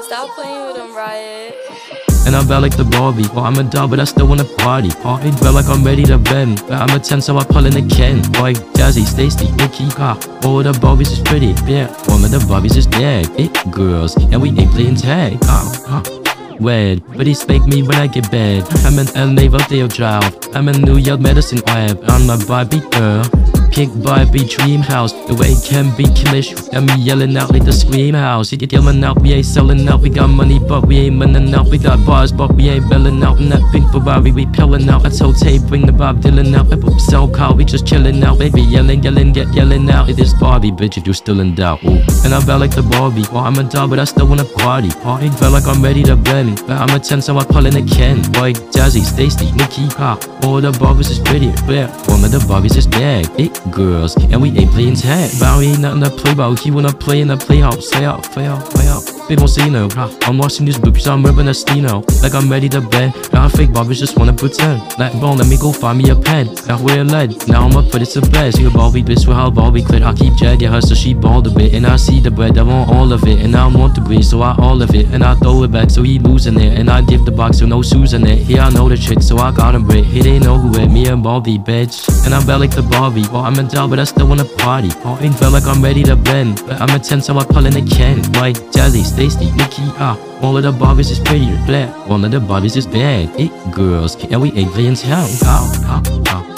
Stop playing with him, Riot. And I'm bad like the Barbie. Well, I'm a dog, but I still wanna party. Party, feel like I'm ready to bend. But I'm a 10, so I pull in the Ken. Boy, Jazzy, Stacy, Nikki, Ka. All the Barbies is pretty, yeah. One of the Barbies is dead. It girls, and we ain't playing tag. Uh, uh. Wed, but he spank me when I get bad. I'm an LA Rodeo Drive. I'm a New York Madison Ave. I'm a Barbie girl. Pink Barbie dream house. The way it can be killish. Got me yelling out like the scream house. You get yelling out, we ain't selling out. We got money, but we ain't running out. We got bars, but we ain't belling out. In that pink Ferrari, we pillin' out. I told Tay, bring the Bob Dylan out. Pepper so cold, we just chillin' out. Baby, yelling, yelling, get yelling out. It is Barbie, bitch, if you're still in doubt. Ooh. And I'm bad like the Barbie. Well, I'm a dog, but I still wanna party. Party, feel like I'm ready to bend. But I'm a 10, so I pull in a Ken. Boy, Jazzy, Stacy, Nikki, Ka. All the Barbies is pretty, yeah. One of the Barbies is bad. It girls, and we ain't playing tag. But we ain't nothing to play about. He wanna play in the playhouse. Play out, play out, play out. They don't see no. I'm watching these boobies, I'm ripping a Stino. Like I'm ready to bend. Now I fake Barbies just wanna pretend. Like, bone, let me go find me a pen. Now we're lead. Now I'ma put it to bed. See a Barbie bitch with how Barbie clit. I keep dragging her so she bald a bit. And I see the bread, I want all of it. And I want to breathe, so I all of it. And I throw it back so he losing it. And I give the box with no shoes in it. Yeah, I know the trick, so I got him Brit. He didn't know who it, me and Barbie, bitch. And I'm bad like the Barbie. Well, I'm a doll, but I still wanna party. Party feel like I'm ready to bend. But I'm a 10, so I pull in a Ken. White, Jazzy, Stacy, Nikki, ah. All of the Barbies is pretty, black. One of the Barbies is bad. It girls, and we ain't playing town. Ow, ow.